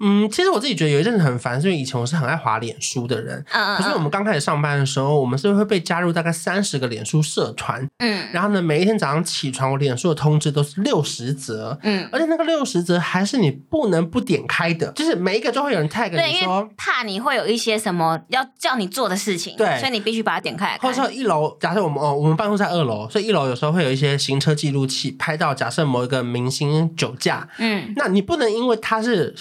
嗯，其实我自己觉得有一阵子很烦，是因为以前我是很爱滑脸书的人。嗯，可是我们刚开始上班的时候，我们是会被加入大概三十个脸书社团。嗯，然后呢，每一天早上起床，我脸书的通知都是六十则。嗯，而且那个六十则还是你不能不点开的，就是每一个都会有人 tag 你说，怕你会有一些什么要叫你做的事情，对，所以你必须把它点开。或者说一楼，假设我们哦，我们办公室在二楼，所以一楼有时候会有一些行车记录器拍到，假设某一个明星酒驾，嗯，那你不能因为他是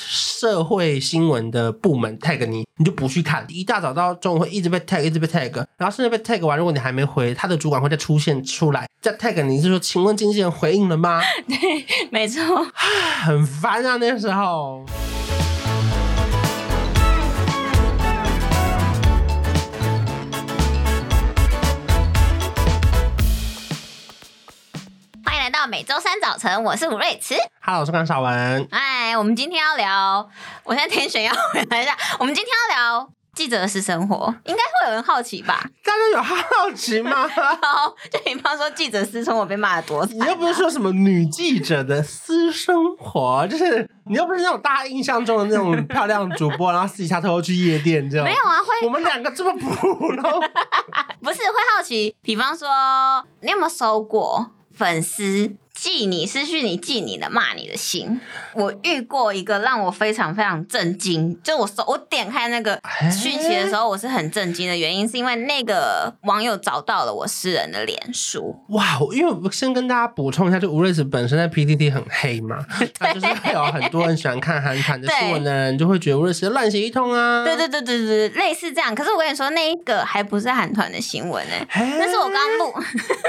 社会新闻的部门 tag 你，你就不去看。一大早到中午会一直被 tag，一直被 tag，然后甚至被 tag 完，如果你还没回，他的主管会再出现出来再 tag 你，是说，请问经纪人回应了吗？对，没错，很烦啊，那个时候。到每周三早晨，我是吴瑞慈。Hello，我是关韶文。哎，我们今天要聊，我现在天选要回来一下。我们今天要聊记者的私生活，应该会有人好奇吧？大家有好奇吗？好，就比方说记者私生活被骂的多惨，你又不是说什么女记者的私生活，就是你又不是那种大家印象中的那种漂亮主播，然后私底下偷偷去夜店这样。没有啊，会我们两个这么普通，不是会好奇？比方说，你有没有收过？粉丝寄你失去，你记你的骂你的心。我遇过一个让我非常非常震惊，就我我点开那个讯息的时候，我是很震惊的原因，是因为那个网友找到了我私人的脸书。哇，因为我先跟大家补充一下，就吴瑞慈本身在 PTT 很黑嘛，他就是会有很多人喜欢看韩团的新闻的人，就会觉得吴瑞慈乱写一通啊。对对对对对，类似这样。可是我跟你说，那一个还不是韩团的新闻呢、欸，那是我刚录，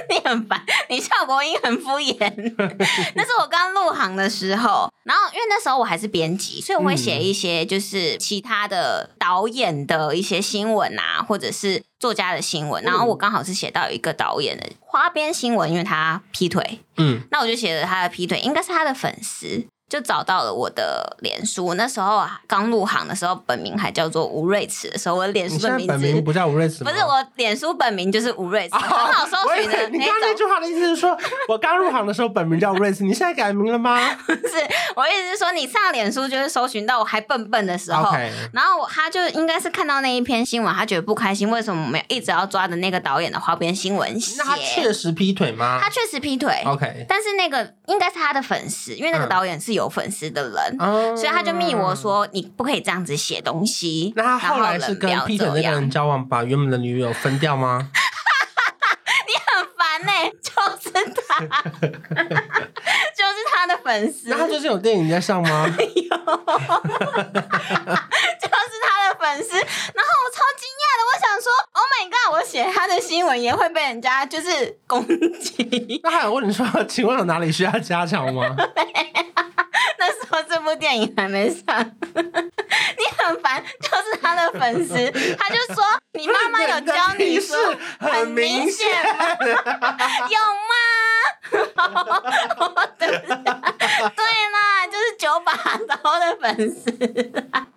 你很烦，你效果音很敷衍。那是我刚入行的时候，然后因为那时候我还是编辑，所以我会写一些就是其他的导演的一些新闻啊，或者是作家的新闻。然后我刚好是写到一个导演的花边新闻，因为他劈腿，嗯，那我就写了他的劈腿，应该是他的粉丝。就找到了我的脸书，那时候啊，刚入行的时候，本名还叫做吴瑞慈的时候，我的脸书的名字本名不叫吴瑞慈，不是我脸书本名就是吴瑞慈，很好搜寻的。你刚刚那句话的意思是说，我刚入行的时候本名叫吴瑞慈，你现在改名了吗？不是，我意思是说，你上脸书就是搜寻到我还笨笨的时候.然后他就应该是看到那一篇新闻，他觉得不开心，为什么没有一直要抓着那个导演的花边新闻写？那他确实劈腿吗？他确实劈腿。OK，但是那个应该是他的粉丝，因为那个导演是有粉丝的人。嗯，所以他就密我说，你不可以这样子写东西。那他后来是跟劈腿那个人交往，把原本的女友分掉吗？你很烦呢、欸，就是他，就是他的粉丝。那他就是有电影在上吗？有，就是他的粉丝。然后我超惊讶的，我想说，Oh my god，我写他的新闻也会被人家就是攻击。那还有问你说，请问有哪里需要加强吗？那时候这部电影还没上，你很烦，就是他的粉丝，他就说你妈妈有教你说很明显吗有吗？对啦，就是九把刀的粉丝。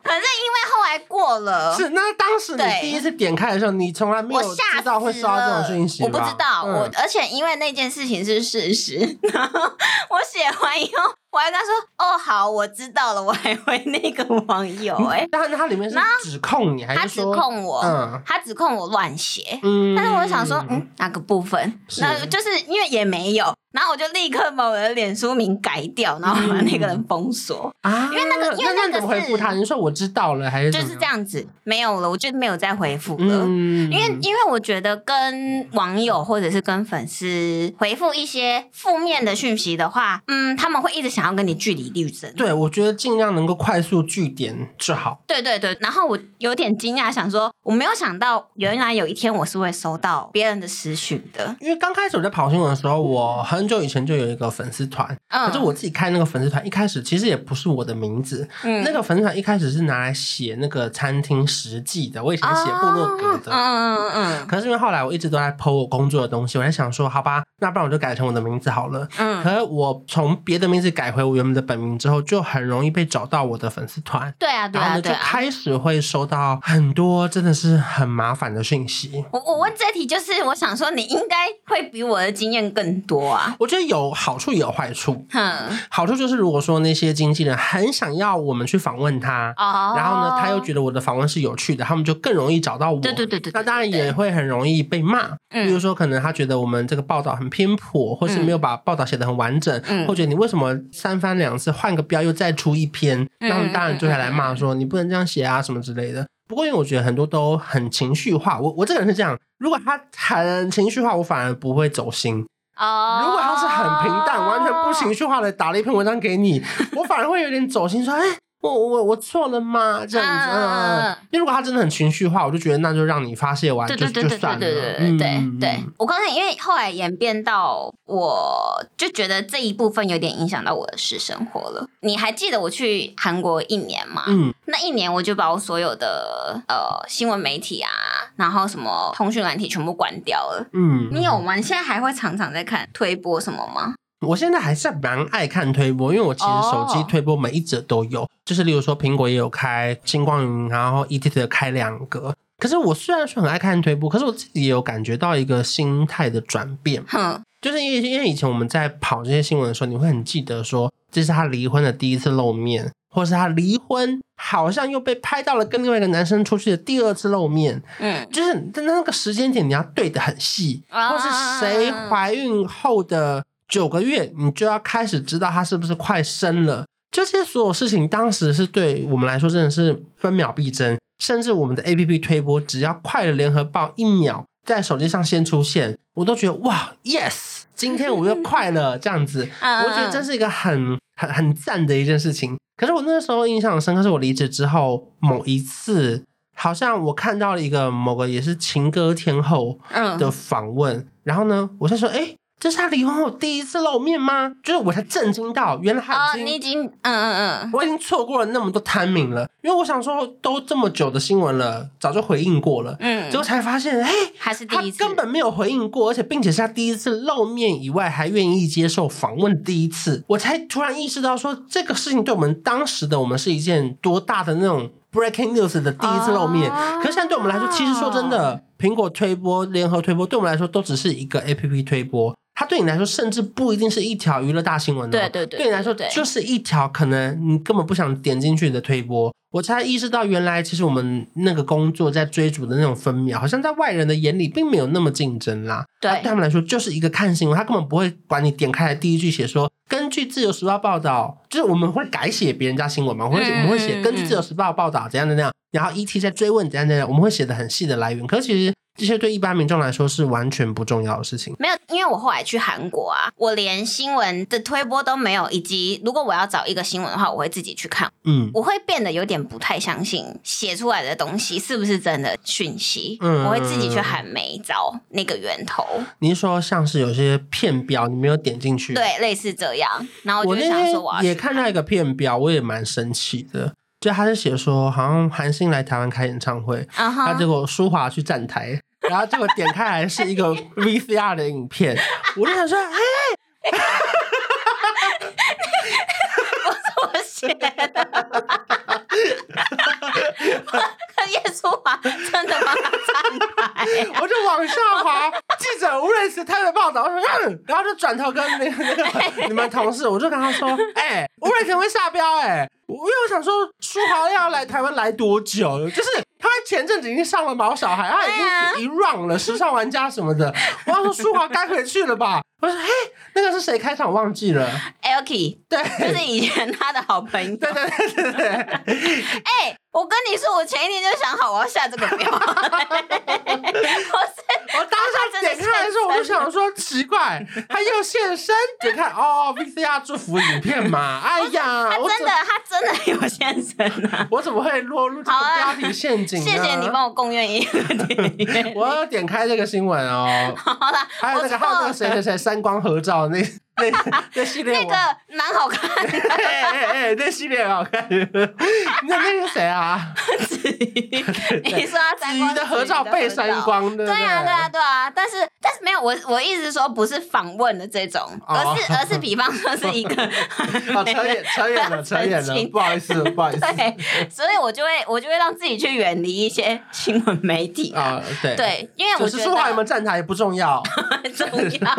反正因为后来过了，是那当时你第一次点开的时候，你从来没有知道会收到这种讯息，我不知道，我而且因为那件事情是事实，然后我写完以后。我还跟他说：“哦，好，我知道了。”我还回那个网友、欸，哎，但是他里面是指控你，还是他指控我？嗯，他指控我乱写。嗯，但是我想说，嗯，哪个部分？那就是因为也没有。然后我就立刻把我的脸书名改掉，然后把那个人封锁啊！因为那个，因为那个怎么回复他？你说我知道了，还是就是这样子？没有了，我就没有再回复了。嗯，因为因为我觉得跟网友或者是跟粉丝回复一些负面的讯息的话，嗯，他们会一直想要跟你据理力争。对，我觉得尽量能够快速据点就好。对对对，然后我有点惊讶，想说我没有想到原来有一天我是会收到别人的私讯的。因为刚开始我在跑新闻的时候，我很久以前就有一个粉丝团，嗯，可是我自己开那个粉丝团，一开始其实也不是我的名字，嗯，那个粉丝团一开始是拿来写那个餐厅实际的，我以前写部落格的，嗯嗯嗯嗯，可是因为后来我一直都在 po 我工作的东西，我在想说，好吧，那不然我就改成我的名字好了，嗯，可是我从别的名字改回我原本的本名之后，就很容易被找到我的粉丝团，对啊，对啊，对啊，就开始会收到很多真的是很麻烦的讯息。我我问这题就是，我想说你应该会比我的经验更多啊。我觉得有好处也有坏处。嗯，好处就是如果说那些经纪人很想要我们去访问他，哦，然后呢，他又觉得我的访问是有趣的，他们就更容易找到我。对对对对。那当然也会很容易被骂，嗯，比如说可能他觉得我们这个报道很偏颇，或是没有把报道写的很完整，嗯，或者你为什么三番两次换个标又再出一篇，那他们当然就会来骂说你不能这样写啊什么之类的。不过因为我觉得很多都很情绪化，我我这个人是这样，如果他很情绪化，我反而不会走心。哦，如果他是很平淡，完全不情绪化的打了一篇文章给你，我反而会有点走心，说，哎。我我我错了吗？这样子，嗯，因为如果他真的很情绪化，我就觉得那就让你发泄完就就算了。对对对对对，我刚才因为后来演变到，我就觉得这一部分有点影响到我的私生活了。你还记得我去韩国一年吗？嗯，那一年我就把我所有的呃新闻媒体啊，然后什么通讯软体全部关掉了。嗯，你有吗？你现在还会常常在看推播什么吗？我现在还是蛮爱看推播，因为我其实手机推播每一则都有，oh. 就是例如说苹果也有开星光云，然后 ETT 的开两个。可是我虽然说很爱看推播，可是我自己也有感觉到一个心态的转变，哼，就是因为因为以前我们在跑这些新闻的时候，你会很记得说这是他离婚的第一次露面，或是他离婚好像又被拍到了跟另外一个男生出去的第二次露面，嗯，就是在那个时间点你要对的很细，uh. 或是谁怀孕后的。九个月，你就要开始知道他是不是快生了。这些所有事情，当时是对我们来说真的是分秒必争。甚至我们的 APP 推播，只要快了联合报一秒，在手机上先出现，我都觉得哇，yes，今天我又快了这样子。我觉得这是一个很很很赞的一件事情。可是我那个时候印象深刻，是我离职之后某一次，好像我看到了一个某个也是情歌天后的访问，然后呢，我就说，哎。这是他离婚后第一次露面吗？就是我才震惊到，原来他已经，哦、你已经，嗯嗯嗯，我已经错过了那么多 timing 了。因为我想说，都这么久的新闻了，早就回应过了，嗯，结果才发现，哎，还是第一次，他根本没有回应过，而且并且是他第一次露面以外，还愿意接受访问，第一次，我才突然意识到说，这个事情对我们当时的我们是一件多大的那种 breaking news 的第一次露面。哦、可是现在对我们来说，其实说真的，苹果推播、联合推播，对我们来说都只是一个 APP 推播。它对你来说，甚至不一定是一条娱乐大新闻的。对对对，对你来说，就是一条可能你根本不想点进去的推播。我才意识到，原来其实我们那个工作在追逐的那种分秒，好像在外人的眼里并没有那么竞争啦。对，对他们来说，就是一个看新闻，他根本不会管你点开来第一句写说，根据自由时报报道，就是我们会改写别人家新闻嘛，我们会我们会写根据自由时报报道怎样的那样，然后 ET 在追问怎样怎样，我们会写的很细的来源。可是其实。这些对一般民众来说是完全不重要的事情。没有，因为我后来去韩国啊，我连新闻的推播都没有，以及如果我要找一个新闻的话，我会自己去看。嗯，我会变得有点不太相信写出来的东西是不是真的讯息。嗯，我会自己去喊没找那个源头。您说像是有些片标你没有点进去，对，类似这样。然后我就想说我要，我也看到一个片标，我也蛮生气的。就他是写说，好像韩星来台湾开演唱会，他、uh huh. 结果舒华去站台，然后结果点开来是一个 VCR 的影片，我就想说，哎，我怎么写的？叶舒华真的帮他站台，我就往下滑，记者吴瑞慈他的报道，我说嗯，然后就转头跟那个那个你们同事，我就跟他说，哎、欸，吴瑞慈会下标，哎。因为我想说，舒华要来台湾来多久？就是他前阵子已经上了毛小孩，他已经一 run 了时尚玩家什么的。我要说舒华该回去了吧？我说嘿，那个是谁开场？忘记了。e l k i 对，就是以前他的好朋友。对对对对对。哎。我跟你说，我前一天就想好我要下这个标。我我当下点开来的时候，我就想说奇怪，他又现身。点开哦，VCR 祝福影片嘛。哎呀，他真的，他真的有现身啊！我怎么会落入这个标题陷阱？谢谢你帮我供愿一个点。我要点开这个新闻哦。好了，还有那个还有那个谁谁谁三光合照那。那那系列那个蛮好看的，哎哎哎，那系列很好看。那那个谁啊？子瑜，你说他子瑜的合照被删光的？对啊对啊对啊！但是但是没有，我我意思说不是访问的这种，而是而是比方说是一个 扯远 扯远了扯远了，不好意思不好意思。对，所以我就会我就会让自己去远离一些新闻媒体啊。对对，因为我觉得说话有没有站台不重要，很重要，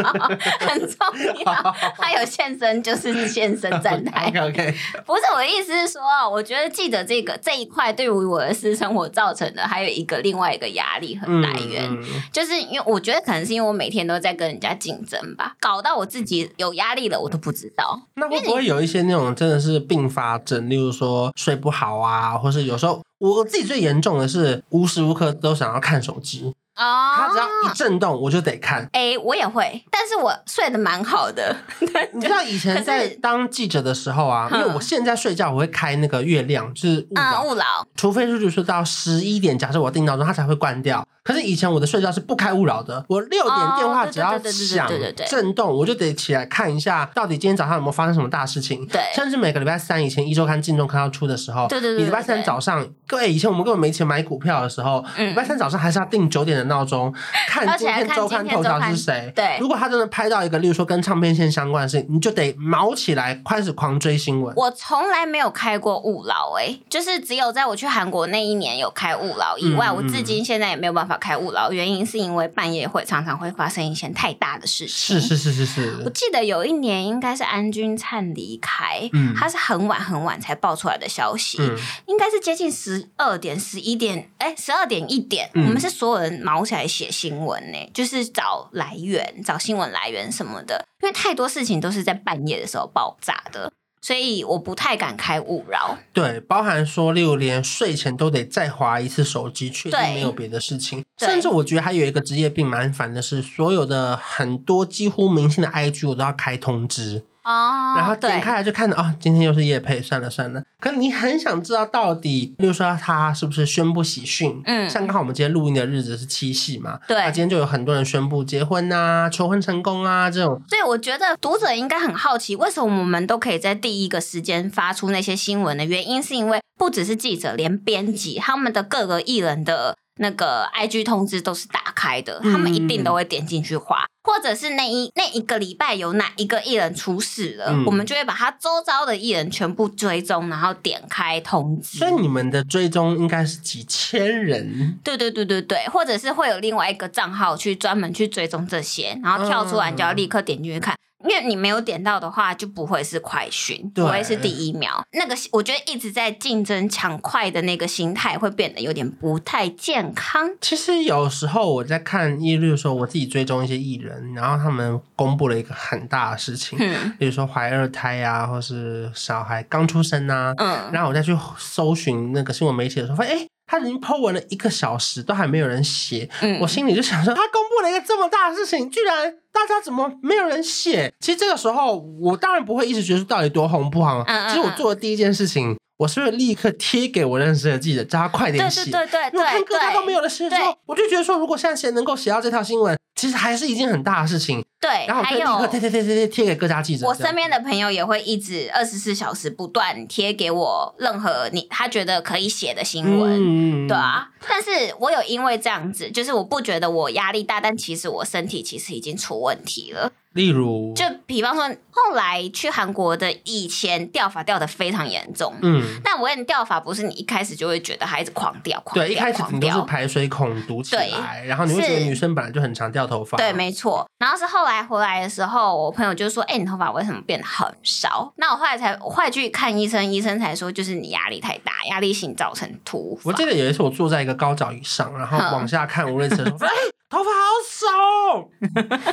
很重要。他有现身就是现身站台。OK OK，不是我的意思是说，我觉得记者这个这一块对于我的私生活造成的还有一个另外一个压力和来源，嗯、就是因为我觉得可能是因为我每天都在跟人家竞争吧，搞到我自己有压力了，我都不知道。那会不会有一些那种真的是并发症，例如说睡不好啊，或是有时候我自己最严重的是无时无刻都想要看手机。哦，它只要一震动，我就得看。哎、欸，我也会，但是我睡得蛮好的。你知道以前在当记者的时候啊，因为我现在睡觉我会开那个月亮，就是勿扰，勿扰、嗯。除非是就是到十一点，假设我定闹钟，它才会关掉。可是以前我的睡觉是不开勿扰的，我六点电话只要响震动，我就得起来看一下，到底今天早上有没有发生什么大事情。对，甚至每个礼拜三以前一周刊、进周刊要出的时候，对对对，礼拜三早上，各位以前我们根本没钱买股票的时候，礼拜三早上还是要定九点的闹钟，看今天周刊头条是谁。对，如果他真的拍到一个，例如说跟唱片线相关的事情，你就得毛起来开始狂追新闻。我从来没有开过勿扰，哎，就是只有在我去韩国那一年有开勿扰以外，我至今现在也没有办法开勿扰，原因。是因为半夜会常常会发生一些太大的事情。是是是是是。我记得有一年应该是安钧灿离开，嗯，他是很晚很晚才爆出来的消息，嗯，应该是接近十二点、十一点，哎，十二点一点，嗯，我们是所有人卯起来写新闻呢，就是找来源、找新闻来源什么的，因为太多事情都是在半夜的时候爆炸的。所以我不太敢开勿扰，对，包含说，例如连睡前都得再划一次手机，确定没有别的事情。甚至我觉得还有一个职业病蛮烦的是，所有的很多几乎明星的 IG 我都要开通知。哦，然后点开来就看到啊、哦，今天又是叶配，算了算了。可是你很想知道到底，比如说他是不是宣布喜讯？嗯，像刚好我们今天录音的日子是七夕嘛，对，那今天就有很多人宣布结婚啊、求婚成功啊这种。所以我觉得读者应该很好奇，为什么我们都可以在第一个时间发出那些新闻的原因，是因为不只是记者，连编辑他们的各个艺人的。那个 IG 通知都是打开的，他们一定都会点进去滑，嗯、或者是那一那一个礼拜有哪一个艺人出事了，嗯、我们就会把他周遭的艺人全部追踪，然后点开通知。所以你们的追踪应该是几千人？对对对对对，或者是会有另外一个账号去专门去追踪这些，然后跳出来你就要立刻点进去看。嗯因为你没有点到的话，就不会是快讯，不会是第一秒。那个我觉得一直在竞争抢快的那个心态，会变得有点不太健康。其实有时候我在看，例如说我自己追踪一些艺人，然后他们公布了一个很大的事情，嗯，比如说怀二胎啊，或是小孩刚出生啊，嗯，然后我再去搜寻那个新闻媒体的时候，发现哎。他已经 po 文了一个小时，都还没有人写。嗯，我心里就想说，他公布了一个这么大的事情，居然大家怎么没有人写？其实这个时候，我当然不会一直觉得到底多红不红。嗯，其实我做的第一件事情，我是不是立刻贴给我认识的记者，叫他快点写？对对对对，我看各大都没有的时候，我就觉得说，如果现在谁能够写到这条新闻。其实还是一件很大的事情，对。然后我就立刻贴贴贴贴贴贴给各家记者。我身边的朋友也会一直二十四小时不断贴给我任何你他觉得可以写的新闻，嗯、对啊。但是我有因为这样子，就是我不觉得我压力大，但其实我身体其实已经出问题了。例如，就比方说，后来去韩国的以前掉发掉的非常严重，嗯，但我跟你掉发不是你一开始就会觉得孩子狂掉，狂掉，对，一开始你都是排水孔堵起来，然后你会觉得女生本来就很常掉头发，对，没错。然后是后来回来的时候，我朋友就说：“哎、欸，你头发为什么变得很少？”那我后来才，我后来去看医生，医生才说就是你压力太大，压力性造成秃发。我记得有一次我坐在一个高脚椅上，然后往下看吴瑞慈说：“ 哎。”头发好少，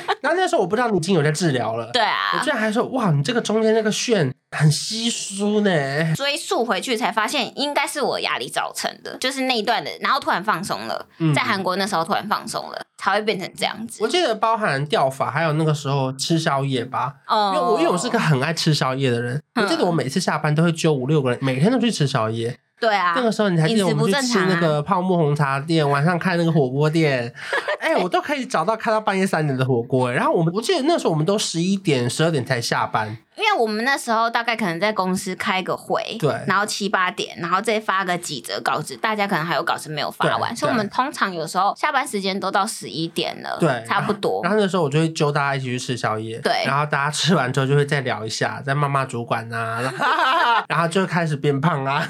然后那时候我不知道你已经有在治疗了。对啊，我居然还说哇，你这个中间那个旋很稀疏呢。追溯回去才发现，应该是我压力造成的，就是那一段的，然后突然放松了，嗯、在韩国那时候突然放松了，才会变成这样子。我记得包含掉发，还有那个时候吃宵夜吧。哦，因为我因为我是个很爱吃宵夜的人，嗯、我记得我每次下班都会揪五六个人，每天都去吃宵夜。对啊，那个时候你还记得我们去吃那个泡沫红茶店，晚上开那个火锅店，哎、欸，我都可以找到开到半夜三点的火锅。然后我们我记得那时候我们都十一点、十二点才下班。因为我们那时候大概可能在公司开个会，对，然后七八点，然后再发个几则稿子，大家可能还有稿子没有发完，所以我们通常有时候下班时间都到十一点了，对，差不多。然后那时候我就会揪大家一起去吃宵夜，对，然后大家吃完之后就会再聊一下，再骂骂主管呐、啊，然后就开始变胖啊，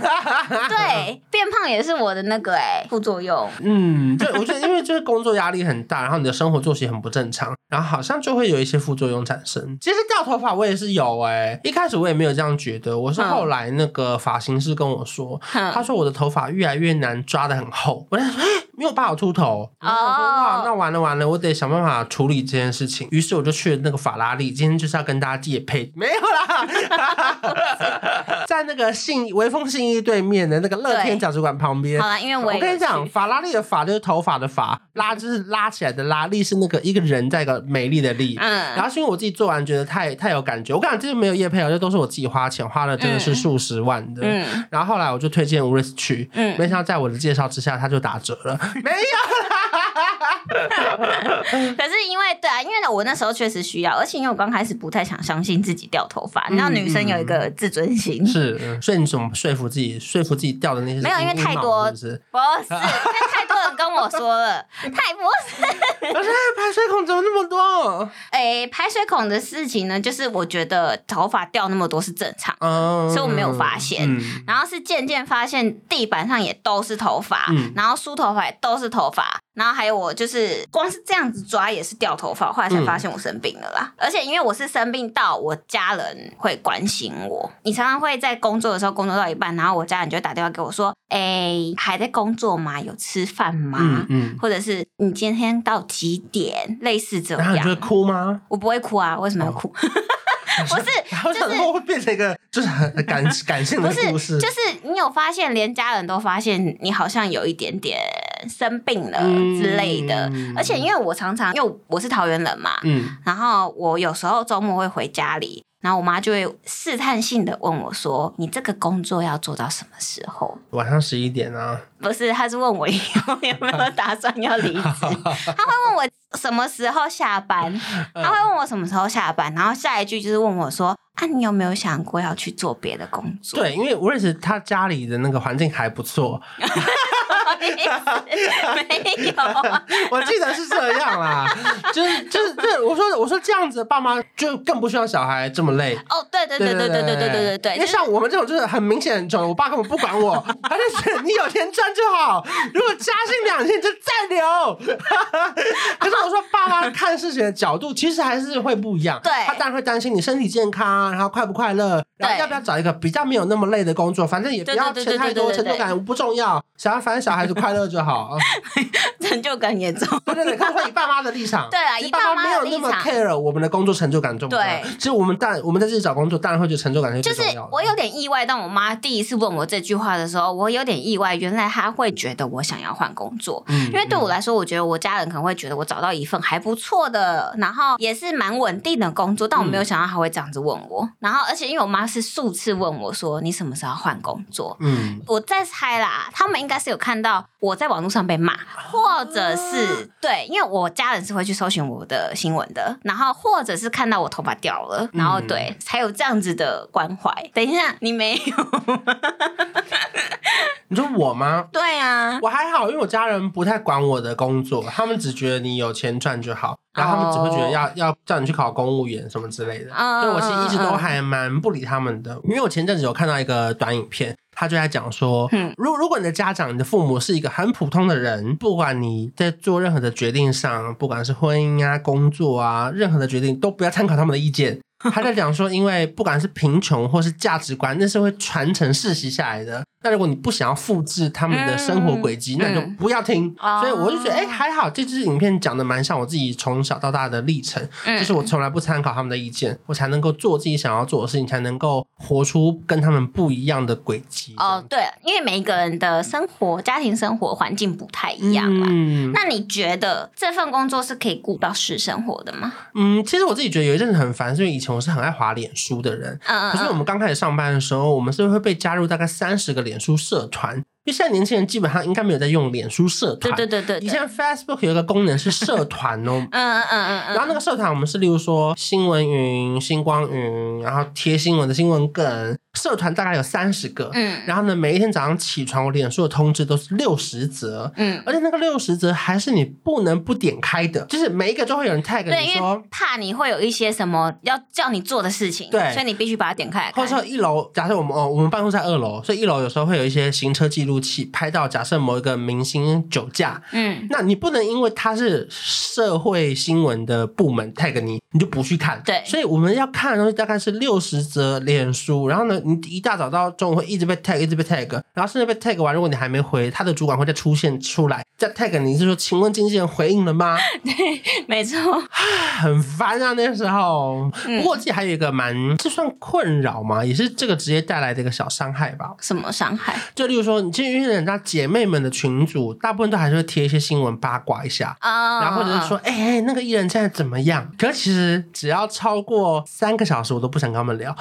对，变胖也是我的那个哎、欸、副作用，嗯，对，我觉得因为就是工作压力很大，然后你的生活作息很不正常，然后好像就会有一些副作用产生。其实掉头发我也是有哎、欸，一开始我也没有这样觉得，我是后来那个发型师跟我说，嗯、他说我的头发越来越难抓的很厚，我在说哎，没有办法秃头，我说哇，那完了完了，我得想办法处理这件事情。于是我就去了那个法拉利，今天就是要跟大家借配，没有啦，在那个信微风信义对面的那个乐天饺子馆旁边。好了，因为我我跟你讲，法拉利的法就是头发的法，拉就是拉起来的拉，力是那个一个人在一个美丽的力。嗯，然后是因为我自己做完觉得太太有感觉，我跟你讲，这个没有业配，这都是我自己花钱花了，真的是数十万的。嗯，然后后来我就推荐 Uris 去，嗯，没想到在我的介绍之下，他就打折了，没有啦。可是因为对啊，因为我那时候确实需要，而且因为我刚开始不太想相信自己掉头发，你知道女生有一个自尊心，是，所以你怎么说服自己？说服自己掉的那些没有，因为太多，不是，因为太多人跟我说了，太不是。可是排水孔怎么那么多？哎，排水孔的事情呢，就是我觉得头发掉那么多是正常，所以我没有发现。然后是渐渐发现地板上也都是头发，然后梳头发也都是头发。然后还有我就是光是这样子抓也是掉头发，后来才发现我生病了啦。嗯、而且因为我是生病到我家人会关心我，你常常会在工作的时候工作到一半，然后我家人就会打电话给我说：“哎，还在工作吗？有吃饭吗？嗯嗯、或者是你今天到几点？类似这样。”然后你会哭吗？我不会哭啊，为什么要哭？哦不是，就是会变成一个就是很感感性的故事。就是你有发现，连家人都发现你好像有一点点生病了之类的。嗯、而且因为我常常，因为我是桃园人嘛，嗯，然后我有时候周末会回家里。然后我妈就会试探性的问我说：“你这个工作要做到什么时候？”晚上十一点啊？不是，她是问我以后有没有打算要离职。她会问我什么时候下班，他会问我什么时候下班，然后下一句就是问我说：“啊，你有没有想过要去做别的工作？”对，因为我认识他家里的那个环境还不错。没有，我记得是这样啦，就是就是对我说我说这样子，爸妈就更不需要小孩这么累。哦，对对对对对对对对对对，因为像我们这种就是很明显很穷，我爸根本不管我，他就是你有钱赚就好，如果加薪两千就再留。可是我说爸妈看事情的角度其实还是会不一样，对，他当然会担心你身体健康，然后快不快乐，然后要不要找一个比较没有那么累的工作，反正也不要钱太多，成就感不重要，想要反正小孩子快乐就好。成就感也重，对对对，看以爸妈的立场，对啊，你爸妈没有那么 care 我们的工作成就感重要。对，其实我们但我们在这里找工作，当然会觉得成就感最重要。就是我有点意外，当我妈第一次问我这句话的时候，我有点意外，原来她会觉得我想要换工作。嗯，因为对我来说，我觉得我家人可能会觉得我找到一份还不错的，然后也是蛮稳定的工作，但我没有想到她会这样子问我。然后，而且因为我妈是数次问我说：“你什么时候换工作？”嗯，我在猜啦，他们应该是有看到我在网络上被骂，或者是对，因为我家人是会去搜寻我的新闻的，然后或者是看到我头发掉了，然后对，才有这样子的关怀。等一下，你没有？你说我吗？对啊，我还好，因为我家人不太管我的工作，他们只觉得你有钱赚就好，然后他们只会觉得要要叫你去考公务员什么之类的。所以我其实一直都还蛮不理他们的，因为我前阵子有看到一个短影片。他就在讲说，嗯如如果你的家长、你的父母是一个很普通的人，不管你在做任何的决定上，不管是婚姻啊、工作啊，任何的决定都不要参考他们的意见。他在讲说，因为不管是贫穷或是价值观，那是会传承世袭下来的。那如果你不想要复制他们的生活轨迹，嗯、那你就不要听。嗯、所以我就觉得，哎、欸，还好，这支影片讲的蛮像我自己从小到大的历程，嗯、就是我从来不参考他们的意见，我才能够做自己想要做的事情，才能够活出跟他们不一样的轨迹。哦，对，因为每一个人的生活、家庭生活环境不太一样嘛。嗯，那你觉得这份工作是可以顾到私生活的吗？嗯，其实我自己觉得有一阵子很烦，是因为以前我是很爱滑脸书的人。嗯，可是我们刚开始上班的时候，我们是会被加入大概三十个脸书社团，因为现在年轻人基本上应该没有在用脸书社团。对对对对。以前 Facebook 有一个功能是社团哦。嗯嗯嗯嗯。然后那个社团我们是例如说新闻云、星光云，然后贴新闻的新闻梗。社团大概有三十个。嗯。然后呢，每一天早上起床，我脸书的通知都是六十则。嗯。而且那个六十则还是你不能不点开的，就是每一个都会有人 tag 你说，怕你会有一些什么要叫你做的事情。对。所以你必须把它点开来。或者说一楼，假设我们哦，我们办公室在二楼，所以一楼有时候会有一些行车记录器拍到，假设某一个明星酒驾，嗯，那你不能因为他是社会新闻的部门 tag 你，你就不去看。对，所以我们要看的东西大概是六十则脸书，然后呢，你一大早到中午会一直被 tag，一直被 tag，然后甚至被 tag 完，如果你还没回，他的主管会再出现出来再 tag 你，是说，请问经纪人回应了吗？对，没错，很烦啊，那个时候。不过我自己还有一个蛮，这算困扰吗？也是这个职业带来的一个小伤害吧。什么伤害？就例如说，你进去人家姐妹们的群组，大部分都还是会贴一些新闻八卦一下啊，然后或者是说，哎、欸，那个艺人现在怎么样？可是其实只要超过三个小时，我都不想跟他们聊。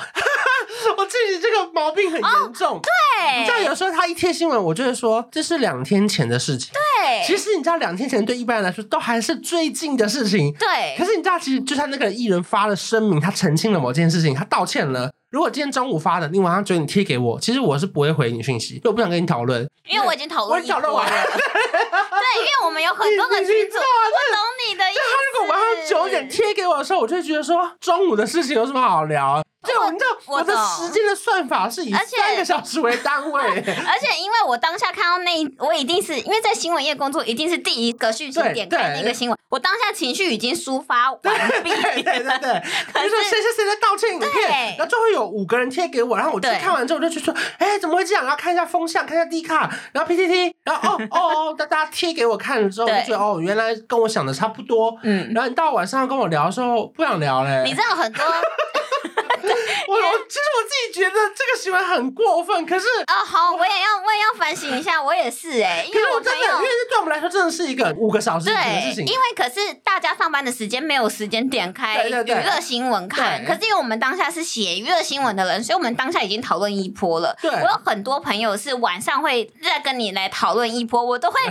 我自己这个毛病很严重。哦，对，你知道有时候他一贴新闻，我就会说这是两天前的事情。对，其实你知道两天前对一般人来说都还是最近的事情。对，可是你知道，其实就算那个艺人发了声明，他澄清了某件事情，他道歉了。如果今天中午发的，你晚上九点贴给我，其实我是不会回你讯息，因为我不想跟你讨论，因为我已经讨论，我讨论完了。对，因为我们有很多个群组，我懂你的意思。他如果晚上九点贴给我的时候，我就会觉得说中午的事情有什么好聊？对，你知道我的时间的算法是以三个小时为单位，而且，因为我当下看到那一，我一定是因为在新闻业工作，一定是第一个讯息点开那个新闻，我当下情绪已经抒发完毕。对对对对，可是说谁谁谁在道歉影片，然后就会有五个人贴给我，然后我去看完之后我就去说，哎，怎么会这样？然后看一下风向，看一下 D 卡，然后 PTT，然后哦哦哦，大家贴给我看了之后，我就觉得哦，原来跟我想的差不多。嗯，然后你到晚上跟我聊的时候，不想聊嘞。你知道很多。我我其实我自己觉得这个行为很过分，可是啊、哦、好，我也要我也要反省一下，我也是哎、欸，因为我真的，因为这对我们来说真的是一个五个小时的事情，因为可是大家上班的时间没有时间点开娱乐新闻看，可是因为我们当下是写娱乐新闻的人，所以我们当下已经讨论一波了。对，我有很多朋友是晚上会再跟你来讨论一波，我都会。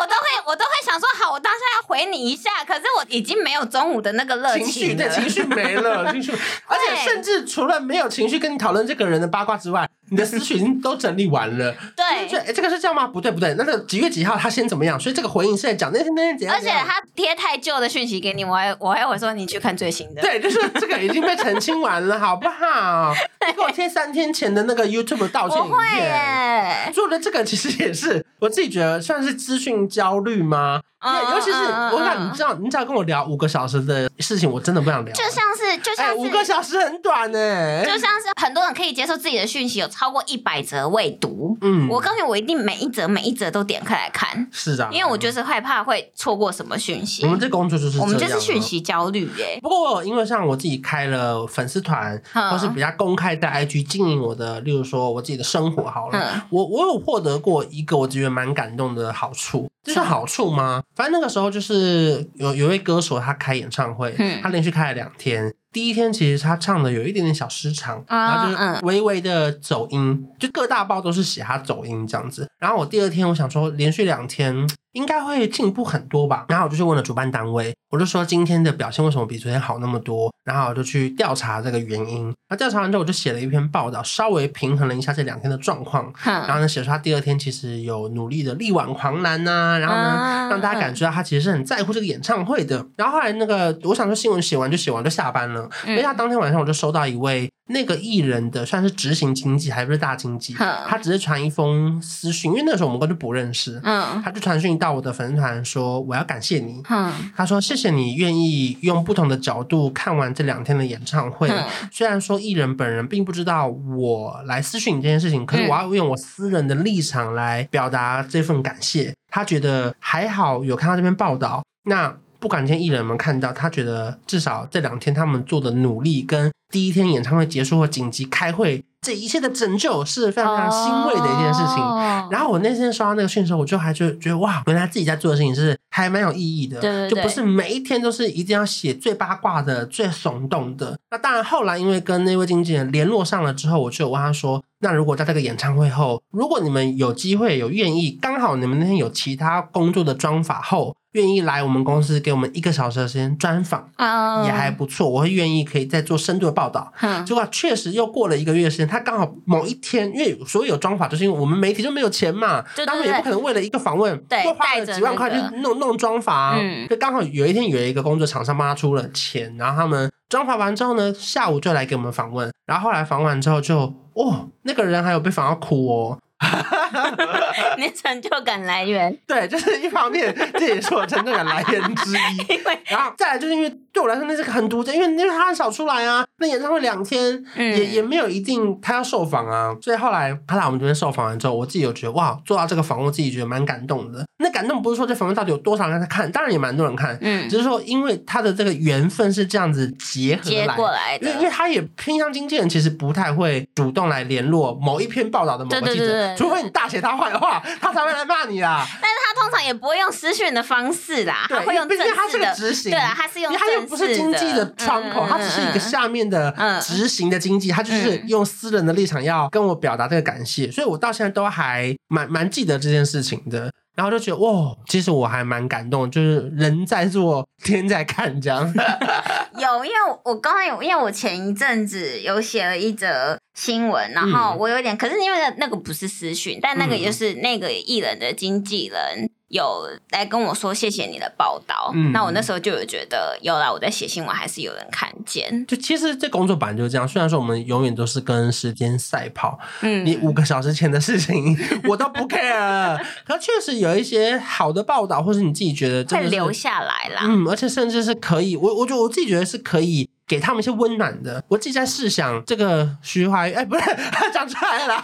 我都会，我都会想说，好，我当下要回你一下，可是我已经没有中午的那个热情，情绪，对，情绪没了，情绪，而且甚至除了没有情绪跟你讨论这个人的八卦之外。你的思绪已经都整理完了，对，哎，这个是这样吗？不对，不对，那个几月几号他先怎么样？所以这个回应是在讲那天那天怎样？而且他贴太旧的讯息给你，我还我还会说你去看最新的。对，就是这个已经被澄清完了，好不好？你给我贴三天前的那个 YouTube 道歉影片。我会耶。做的这个其实也是我自己觉得算是资讯焦虑吗？尤其是我想，你知道，你只要跟我聊五个小时的事情，我真的不想聊。就像是，就像是五个小时很短呢。就像是很多人可以接受自己的讯息有超过一百则未读。嗯，我告诉你，我一定每一则每一则都点开来看。是的，因为我就是害怕会错过什么讯息。我们这工作就是，我们就是讯息焦虑耶。不过，因为像我自己开了粉丝团，或是比较公开在 IG 经营我的，例如说我自己的生活好了，我我有获得过一个我觉得蛮感动的好处。这是好处吗？反正那个时候就是有有位歌手他开演唱会，嗯、他连续开了两天。第一天其实他唱的有一点点小失常，哦、然后就是微微的走音，嗯、就各大报都是写他走音这样子。然后我第二天我想说连续两天。应该会进步很多吧，然后我就去问了主办单位，我就说今天的表现为什么比昨天好那么多，然后我就去调查这个原因。那调查完之后，我就写了一篇报道，稍微平衡了一下这两天的状况，嗯、然后呢，写出他第二天其实有努力的力挽狂澜呐、啊，然后呢，嗯、让大家感觉到他其实是很在乎这个演唱会的。然后后来那个，我想说新闻写完就写完就下班了，因为他当天晚上我就收到一位。那个艺人的算是执行经纪，还不是大经纪，嗯、他只是传一封私讯，因为那时候我们根本就不认识，嗯，他就传讯到我的粉丝团说我要感谢你，嗯，他说谢谢你愿意用不同的角度看完这两天的演唱会，嗯、虽然说艺人本人并不知道我来私讯你这件事情，可是我要用我私人的立场来表达这份感谢，他觉得还好有看到这篇报道，那。不管今天艺人们看到，他觉得至少这两天他们做的努力，跟第一天演唱会结束后紧急开会这一切的拯救是非常非常欣慰的一件事情。哦、然后我那天收到那个讯息，我就还觉得觉得哇，原来自己在做的事情是还蛮有意义的，对对对，就不是每一天都是一定要写最八卦的、最耸动的。那当然，后来因为跟那位经纪人联络上了之后，我就有问他说。那如果在这个演唱会后，如果你们有机会有愿意，刚好你们那天有其他工作的专访后，愿意来我们公司给我们一个小时的时间专访，oh. 也还不错。我会愿意可以再做深度的报道。嗯，结果确实又过了一个月的时间，他刚好某一天，因为所有有专访，就是因为我们媒体就没有钱嘛，他们也不可能为了一个访问，对，多花了几万块去弄弄专访。嗯，就刚好有一天有一个工作厂商帮他出了钱，然后他们专访完之后呢，下午就来给我们访问，然后后来访完之后就。哦，那个人还有被访到哭哦。你成就感来源？对，就是一方面，这也是我成就感来源之一。因为然后再来，就是因为对我来说那是个很独特，因为因为他很少出来啊。那演唱会两天，嗯、也也没有一定他要受访啊。所以后来他来我们这边受访完之后，我自己有觉得哇，做到这个访问，自己觉得蛮感动的。那感动不是说这访问到底有多少人在看，当然也蛮多人看，嗯，只是说因为他的这个缘分是这样子结合来，过来的。因为因为他也偏向经纪人，其实不太会主动来联络某一篇报道的某个记者，除非你大写他坏话，他才会来骂你啦。但是他通常也不会用私讯的方式啦，他会用正式的。他是个执行，对啊，他是用，他又不是经济的窗口，它只是一个下面的执行的经济，他就是用私人的立场要跟我表达这个感谢，所以我到现在都还蛮蛮记得这件事情的。然后就觉得哇，其实我还蛮感动，就是人在做，天在看这样。有，因为我刚刚有，因为我前一阵子有写了一则新闻，然后我有点，嗯、可是因为那个不是私讯，但那个也就是那个艺人的经纪人。有来跟我说谢谢你的报道，嗯，那我那时候就有觉得，有啦，我在写新闻还是有人看见。就其实这工作本来就是这样，虽然说我们永远都是跟时间赛跑，嗯，你五个小时前的事情 我都不 care，可确实有一些好的报道，或是你自己觉得真的会留下来啦，嗯，而且甚至是可以，我我觉得我自己觉得是可以。给他们一些温暖的。我自己在试想这个徐怀钰，哎，不是，讲出来了。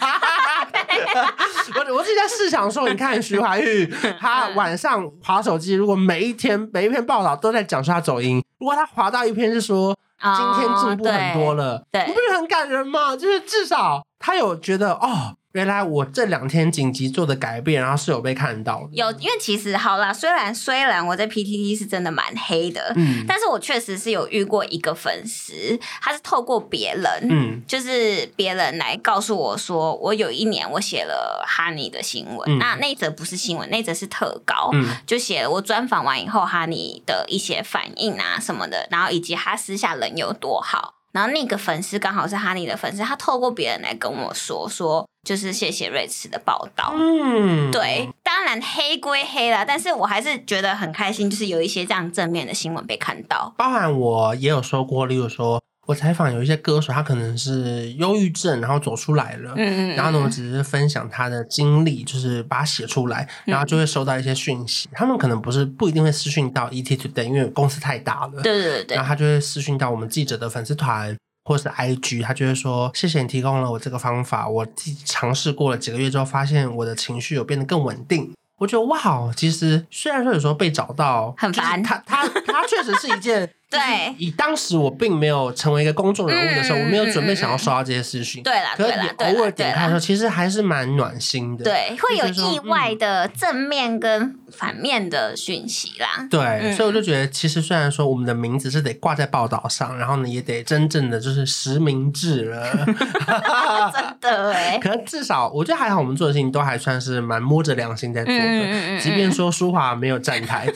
我我自己在试想说，你看徐怀钰，他晚上滑手机，如果每一天每一篇报道都在讲说他走音，如果他滑到一篇是说今天进步很多了，哦、对，你不是很感人吗？就是至少他有觉得哦。原来我这两天紧急做的改变，然后是有被看到的。有，因为其实好啦，虽然虽然我在 PTT 是真的蛮黑的，嗯，但是我确实是有遇过一个粉丝，他是透过别人，嗯，就是别人来告诉我说，我有一年我写了哈尼的新闻，嗯、那那则不是新闻，那则是特稿，嗯，就写了我专访完以后哈尼的一些反应啊什么的，然后以及他私下人有多好。然后那个粉丝刚好是哈尼的粉丝，他透过别人来跟我说说，就是谢谢瑞慈的报道。嗯，对，当然黑归黑啦，但是我还是觉得很开心，就是有一些这样正面的新闻被看到。包含我也有说过，例如说。我采访有一些歌手，他可能是忧郁症，然后走出来了。嗯嗯。然后呢，我只是分享他的经历，就是把它写出来，然后就会收到一些讯息。嗯、他们可能不是不一定会私讯到 ET Today，因为公司太大了。对对对。然后他就会私讯到我们记者的粉丝团，或是 IG，他就会说：“谢谢你提供了我这个方法，我自己尝试过了几个月之后，发现我的情绪有变得更稳定。”我觉得哇，其实虽然说有时候被找到很烦，他他他确实是一件。对，以当时我并没有成为一个公众人物的时候，嗯、我没有准备想要刷到这些私讯。对啦，可是你偶尔点开的时候，其实还是蛮暖心的。对，会有意外的正面跟反面的讯息啦。嗯、对，嗯、所以我就觉得，其实虽然说我们的名字是得挂在报道上，然后呢，也得真正的就是实名制了。真的哎，可能至少我觉得还好，我们做的事情都还算是蛮摸着良心在做的。即便说舒华没有站台。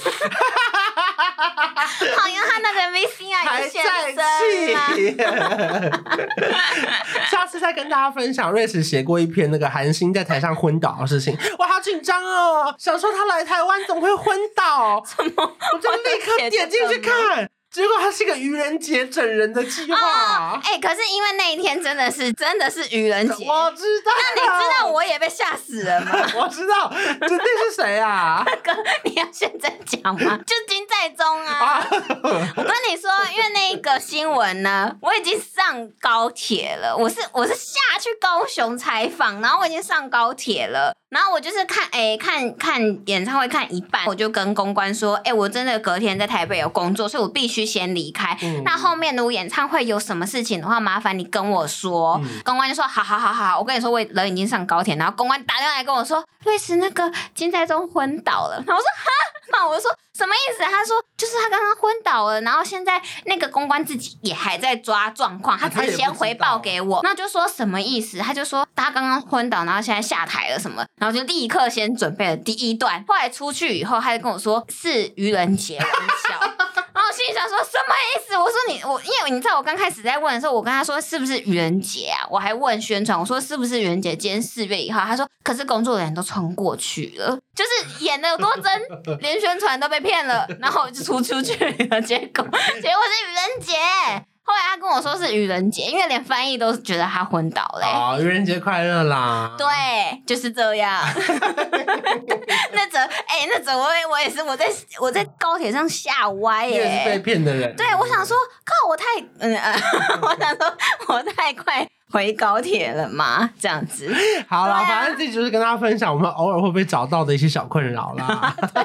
好像他那个微信啊，还在气。下次再跟大家分享，瑞士写过一篇那个韩星在台上昏倒的事情，我好紧张哦！想说他来台湾怎么会昏倒？怎么？我就立刻点进去看。结果它是一个愚人节整人的计划。哎、哦欸，可是因为那一天真的是 真的是愚人节，我知道。那你知道我也被吓死了吗？我知道，这那是谁啊？那个你要现在讲吗？就金在中啊！我跟你说，因为那个新闻呢，我已经上高铁了。我是我是下去高雄采访，然后我已经上高铁了。然后我就是看，哎、欸，看看演唱会看一半，我就跟公关说，哎、欸，我真的隔天在台北有工作，所以我必须先离开。嗯、那后面如果演唱会有什么事情的话，麻烦你跟我说。嗯、公关就说，好好好好，我跟你说，我人已经上高铁。然后公关打电话来跟我说，瑞士那个金在中昏倒了。然后我说，哈，那我就说什么意思？他说，就是他刚刚昏倒了，然后现在那个公关自己也还在抓状况，他只是先回报给我。那就说什么意思？他就说他刚刚昏倒，然后现在下台了什么，然后就立刻先准备了第一段。后来出去以后，他就跟我说是愚人节玩笑，心想说什么意思？我说你我，因为你知道我刚开始在问的时候，我跟他说是不是愚人节啊？我还问宣传，我说是不是愚人节？今天四月一号，他说可是工作人员都冲过去了，就是演的有多真，连宣传都被骗了，然后我就出出去了，结果结果是愚人节。后来他跟我说是愚人节，因为连翻译都觉得他昏倒嘞。哦，愚人节快乐啦！对，就是这样。那则哎、欸，那则我我也是我在我在高铁上吓歪耶。也是被骗的人。对，我想说，靠，我太嗯、呃，我想说我太快回高铁了吗？这样子。好了，啊、反正这就是跟大家分享我们偶尔会被找到的一些小困扰啦。对，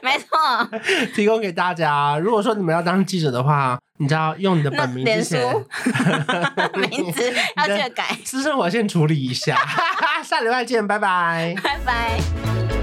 没错。提供给大家，如果说你们要当记者的话。你知道用你的本名之前，名字要去改，私生活先处理一下。下礼拜见，拜拜，拜拜。